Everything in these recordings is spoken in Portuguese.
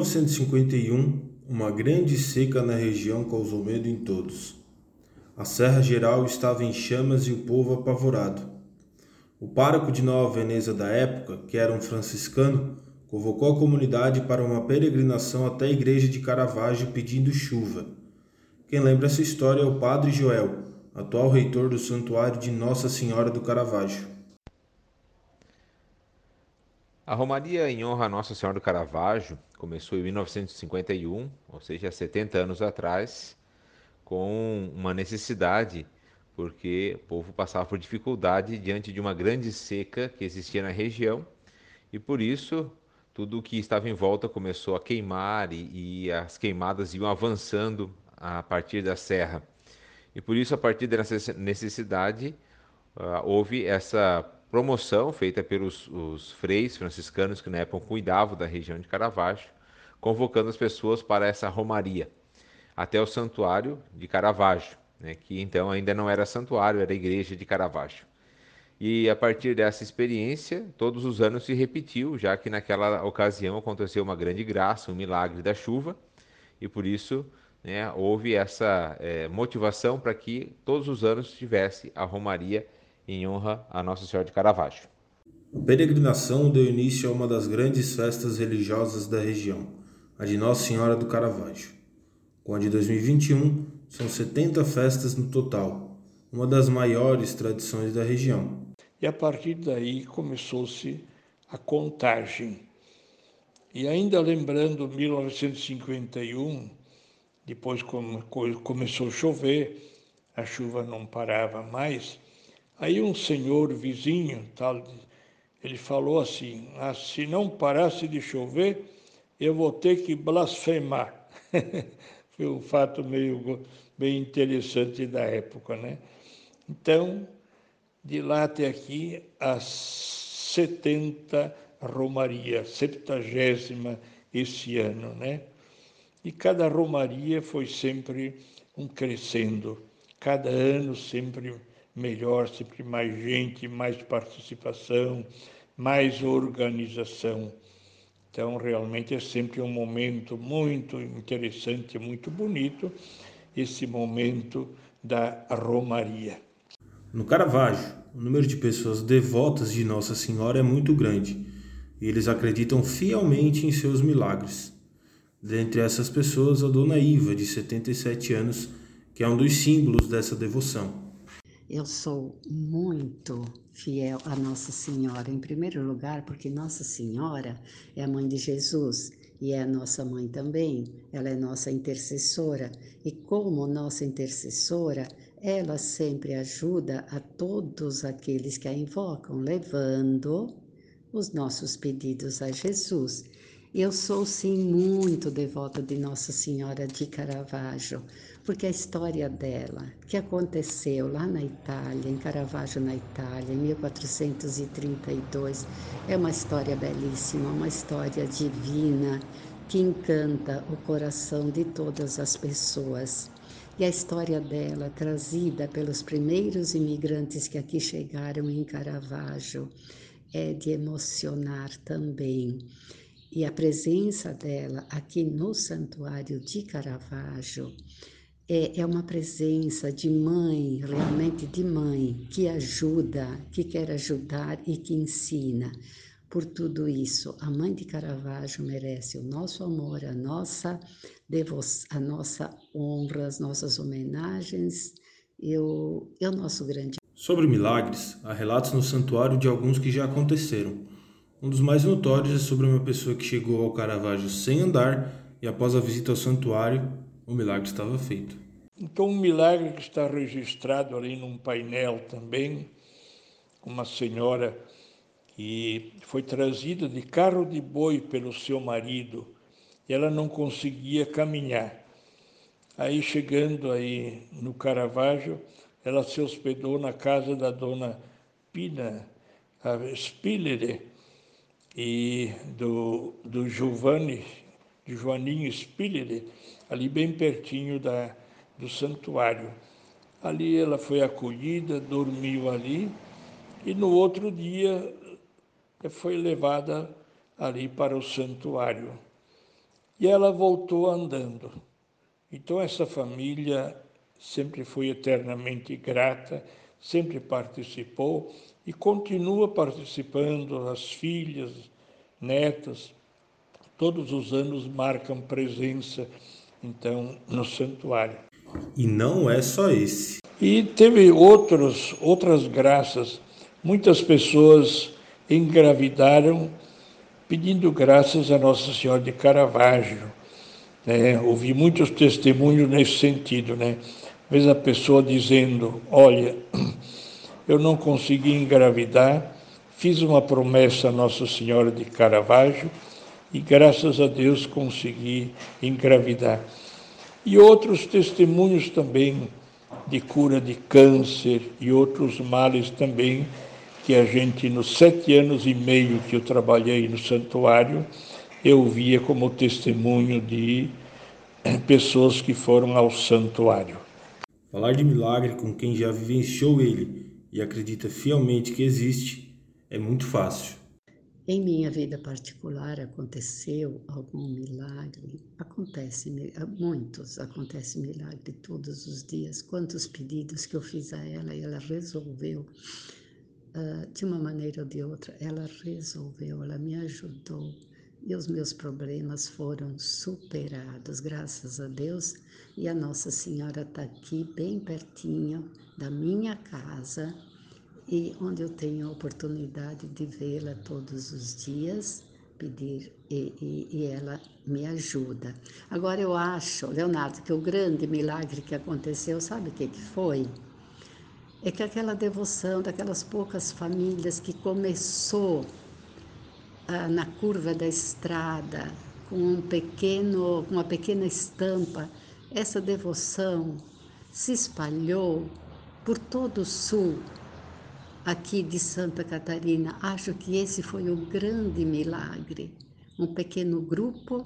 1951, uma grande seca na região causou medo em todos. A Serra Geral estava em chamas e o povo apavorado. O pároco de Nova Veneza da época, que era um franciscano, convocou a comunidade para uma peregrinação até a igreja de Caravaggio pedindo chuva. Quem lembra essa história é o padre Joel, atual reitor do Santuário de Nossa Senhora do Caravaggio. A Romaria em honra a Nossa Senhora do Caravaggio começou em 1951, ou seja, 70 anos atrás, com uma necessidade, porque o povo passava por dificuldade diante de uma grande seca que existia na região, e por isso tudo o que estava em volta começou a queimar e, e as queimadas iam avançando a partir da serra. E por isso, a partir dessa necessidade, uh, houve essa promoção feita pelos os freis franciscanos que na época cuidavam da região de Caravaggio, convocando as pessoas para essa romaria até o santuário de Caravaggio, né, que então ainda não era santuário, era igreja de Caravaggio. E a partir dessa experiência, todos os anos se repetiu, já que naquela ocasião aconteceu uma grande graça, um milagre da chuva, e por isso né, houve essa é, motivação para que todos os anos tivesse a romaria em honra a Nossa Senhora de Caravaggio. A peregrinação deu início a uma das grandes festas religiosas da região, a de Nossa Senhora do Caravaggio. Com a de 2021, são 70 festas no total, uma das maiores tradições da região. E a partir daí começou-se a contagem. E ainda lembrando 1951, depois começou a chover, a chuva não parava mais. Aí um senhor vizinho, tal, ele falou assim: ah, se não parasse de chover, eu vou ter que blasfemar. Foi um fato meio bem interessante da época, né? Então, de lá até aqui, as 70 Romaria, 70 esse ano, né? E cada romaria foi sempre um crescendo, cada ano sempre melhor, sempre mais gente, mais participação, mais organização. Então, realmente é sempre um momento muito interessante, muito bonito, esse momento da Romaria. No Caravaggio, o número de pessoas devotas de Nossa Senhora é muito grande e eles acreditam fielmente em seus milagres. Dentre essas pessoas, a dona Iva, de 77 anos, que é um dos símbolos dessa devoção. Eu sou muito fiel a Nossa Senhora, em primeiro lugar, porque Nossa Senhora é a mãe de Jesus e é a nossa mãe também, ela é nossa intercessora, e como nossa intercessora, ela sempre ajuda a todos aqueles que a invocam, levando os nossos pedidos a Jesus. Eu sou sim muito devota de Nossa Senhora de Caravaggio, porque a história dela, que aconteceu lá na Itália, em Caravaggio, na Itália, em 1432, é uma história belíssima, uma história divina que encanta o coração de todas as pessoas. E a história dela, trazida pelos primeiros imigrantes que aqui chegaram em Caravaggio, é de emocionar também. E a presença dela aqui no Santuário de Caravaggio é, é uma presença de mãe, realmente de mãe, que ajuda, que quer ajudar e que ensina. Por tudo isso, a mãe de Caravaggio merece o nosso amor, a nossa a nossa honra, as nossas homenagens e o, e o nosso grande. Sobre milagres, há relatos no santuário de alguns que já aconteceram. Um dos mais notórios é sobre uma pessoa que chegou ao Caravaggio sem andar e após a visita ao santuário, o milagre estava feito. Então, um milagre que está registrado ali num painel também, uma senhora que foi trazida de carro de boi pelo seu marido, ela não conseguia caminhar. Aí, chegando aí no Caravaggio, ela se hospedou na casa da dona Pina Spillere, e do, do Giovanni, de Joaninho Spiller, ali bem pertinho da, do santuário. Ali ela foi acolhida, dormiu ali, e no outro dia foi levada ali para o santuário. e ela voltou andando. Então, essa família sempre foi eternamente grata, sempre participou e continua participando. As filhas, netas, todos os anos marcam presença, então, no santuário. E não é só esse. E teve outros, outras graças. Muitas pessoas engravidaram pedindo graças a Nossa Senhora de Caravaggio. Né? Ouvi muitos testemunhos nesse sentido. Né? Às vezes a pessoa dizendo, olha, eu não consegui engravidar, fiz uma promessa a Nossa Senhora de Caravaggio e graças a Deus consegui engravidar. E outros testemunhos também de cura de câncer e outros males também que a gente, nos sete anos e meio que eu trabalhei no santuário, eu via como testemunho de pessoas que foram ao santuário. Falar de milagre com quem já vivenciou ele e acredita fielmente que existe é muito fácil. Em minha vida particular aconteceu algum milagre? Acontece, muitos, acontece milagre todos os dias. Quantos pedidos que eu fiz a ela e ela resolveu uh, de uma maneira ou de outra, ela resolveu, ela me ajudou e os meus problemas foram superados, graças a Deus. E a Nossa Senhora está aqui, bem pertinho da minha casa, e onde eu tenho a oportunidade de vê-la todos os dias, pedir, e, e, e, ela me ajuda. Agora eu acho, Leonardo, que o grande milagre que aconteceu, sabe o que, que foi? É que aquela devoção daquelas poucas famílias que começou ah, na curva da estrada, com um pequeno, uma pequena estampa, essa devoção se espalhou por todo o sul aqui de Santa Catarina. Acho que esse foi o grande milagre. Um pequeno grupo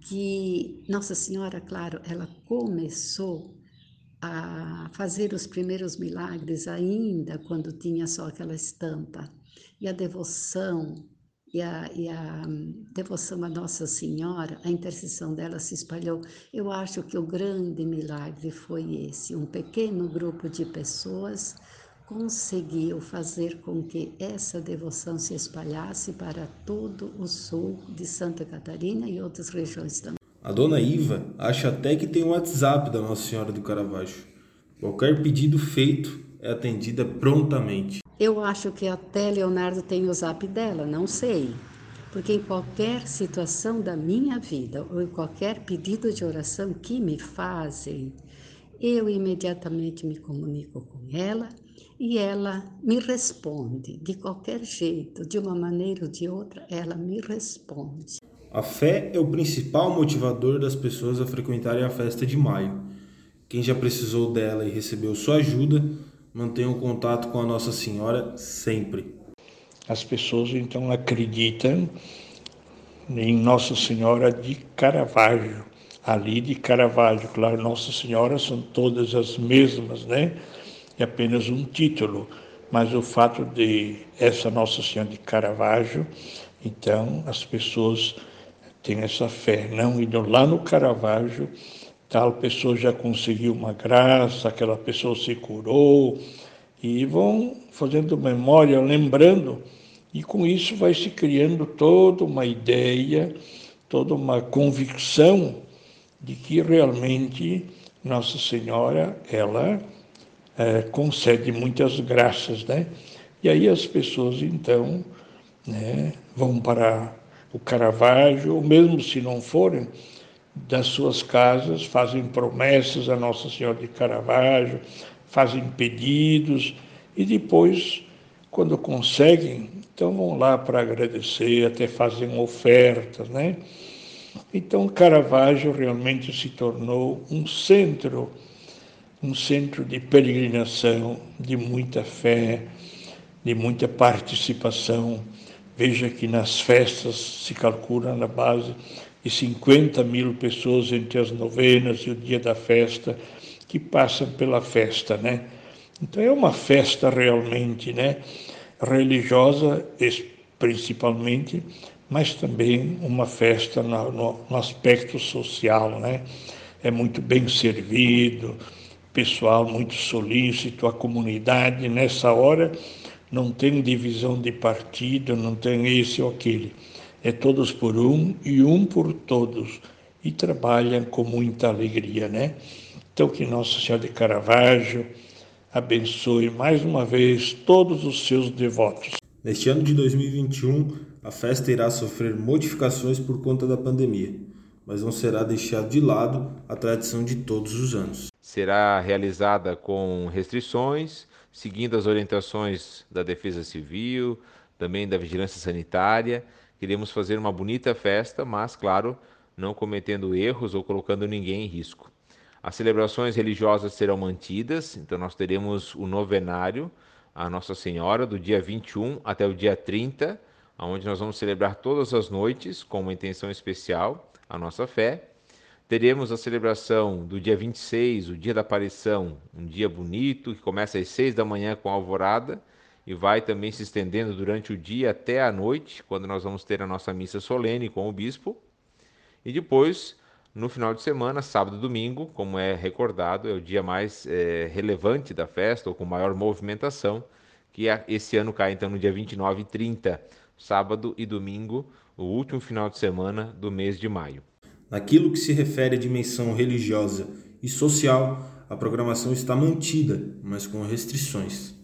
que Nossa Senhora, claro, ela começou a fazer os primeiros milagres ainda quando tinha só aquela estampa. E a devoção e a, e a devoção a Nossa Senhora, a intercessão dela se espalhou. Eu acho que o grande milagre foi esse: um pequeno grupo de pessoas conseguiu fazer com que essa devoção se espalhasse para todo o sul de Santa Catarina e outras regiões também. A dona Iva acha até que tem um WhatsApp da Nossa Senhora do Caravaggio. Qualquer pedido feito é atendida prontamente. Eu acho que até Leonardo tem o zap dela, não sei. Porque em qualquer situação da minha vida ou em qualquer pedido de oração que me fazem, eu imediatamente me comunico com ela e ela me responde de qualquer jeito, de uma maneira ou de outra, ela me responde. A fé é o principal motivador das pessoas a frequentarem a festa de maio. Quem já precisou dela e recebeu sua ajuda mantenham contato com a Nossa Senhora sempre. As pessoas então acreditam em Nossa Senhora de Caravaggio, ali de Caravaggio. Claro, Nossa Senhora são todas as mesmas, né? É apenas um título, mas o fato de essa Nossa Senhora de Caravaggio, então as pessoas têm essa fé, não indo lá no Caravaggio tal pessoa já conseguiu uma graça, aquela pessoa se curou, e vão fazendo memória, lembrando, e com isso vai se criando toda uma ideia, toda uma convicção de que realmente Nossa Senhora, ela é, concede muitas graças, né? E aí as pessoas, então, né, vão para o Caravaggio, ou mesmo se não forem, das suas casas, fazem promessas a Nossa Senhora de Caravaggio, fazem pedidos e depois, quando conseguem, então vão lá para agradecer, até fazem ofertas, né? Então Caravaggio realmente se tornou um centro, um centro de peregrinação, de muita fé, de muita participação. Veja que nas festas se calcula na base e 50 mil pessoas entre as novenas e o dia da festa que passam pela festa, né? Então é uma festa realmente, né? Religiosa, principalmente, mas também uma festa no, no, aspecto social, né? É muito bem servido, pessoal muito solícito, a comunidade nessa hora não tem divisão de partido, não tem esse ou aquele. É todos por um e um por todos. E trabalham com muita alegria, né? Então, que Nossa Senhora de Caravaggio abençoe mais uma vez todos os seus devotos. Neste ano de 2021, a festa irá sofrer modificações por conta da pandemia, mas não será deixado de lado a tradição de todos os anos. Será realizada com restrições, seguindo as orientações da Defesa Civil, também da Vigilância Sanitária. Queremos fazer uma bonita festa, mas, claro, não cometendo erros ou colocando ninguém em risco. As celebrações religiosas serão mantidas, então nós teremos o novenário a Nossa Senhora do dia 21 até o dia 30, onde nós vamos celebrar todas as noites com uma intenção especial, a nossa fé. Teremos a celebração do dia 26, o dia da aparição, um dia bonito que começa às 6 da manhã com a alvorada e vai também se estendendo durante o dia até a noite, quando nós vamos ter a nossa missa solene com o bispo. E depois no final de semana, sábado e domingo, como é recordado, é o dia mais é, relevante da festa, ou com maior movimentação, que é, esse ano cai então no dia 29 e 30, sábado e domingo, o último final de semana do mês de maio. Naquilo que se refere à dimensão religiosa e social, a programação está mantida, mas com restrições.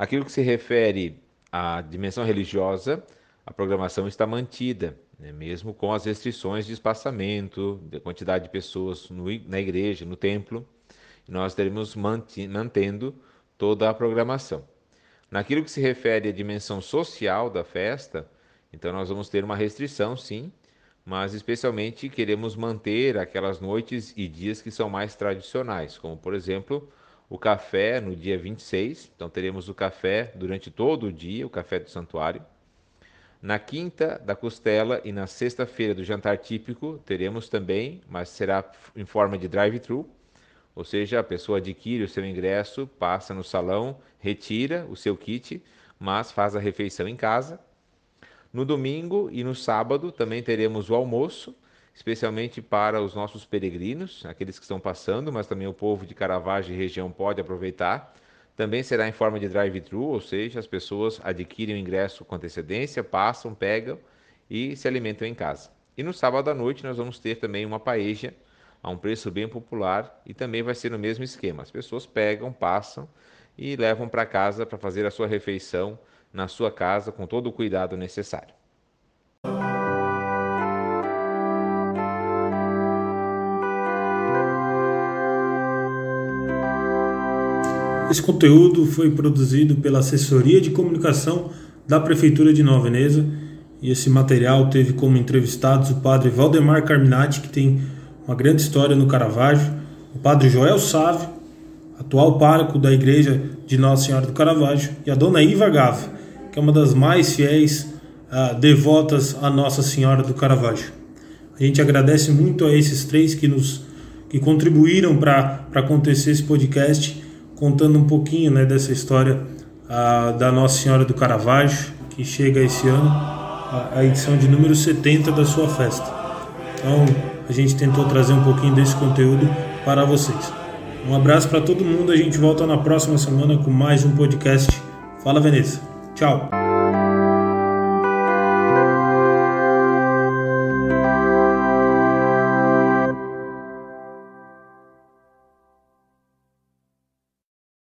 Aquilo que se refere à dimensão religiosa, a programação está mantida, né, mesmo com as restrições de espaçamento, de quantidade de pessoas no, na igreja, no templo, nós teremos mantendo toda a programação. Naquilo que se refere à dimensão social da festa, então nós vamos ter uma restrição, sim, mas especialmente queremos manter aquelas noites e dias que são mais tradicionais, como por exemplo o café no dia 26, então teremos o café durante todo o dia, o café do santuário. Na quinta da costela e na sexta-feira do jantar típico teremos também, mas será em forma de drive-thru, ou seja, a pessoa adquire o seu ingresso, passa no salão, retira o seu kit, mas faz a refeição em casa. No domingo e no sábado também teremos o almoço, especialmente para os nossos peregrinos, aqueles que estão passando, mas também o povo de Caravaggio e região pode aproveitar. Também será em forma de drive-thru, ou seja, as pessoas adquirem o ingresso com antecedência, passam, pegam e se alimentam em casa. E no sábado à noite nós vamos ter também uma paeja a um preço bem popular e também vai ser no mesmo esquema. As pessoas pegam, passam e levam para casa para fazer a sua refeição na sua casa com todo o cuidado necessário. Esse conteúdo foi produzido pela Assessoria de Comunicação da Prefeitura de Nova Veneza e esse material teve como entrevistados o padre Valdemar Carminati, que tem uma grande história no Caravaggio, o padre Joel Sávio, atual pároco da Igreja de Nossa Senhora do Caravaggio, e a dona Iva Gava, que é uma das mais fiéis uh, devotas a Nossa Senhora do Caravaggio. A gente agradece muito a esses três que nos que contribuíram para acontecer esse podcast contando um pouquinho né, dessa história da Nossa Senhora do Caravaggio, que chega esse ano, a, a edição de número 70 da sua festa. Então, a gente tentou trazer um pouquinho desse conteúdo para vocês. Um abraço para todo mundo, a gente volta na próxima semana com mais um podcast. Fala Veneza. Tchau.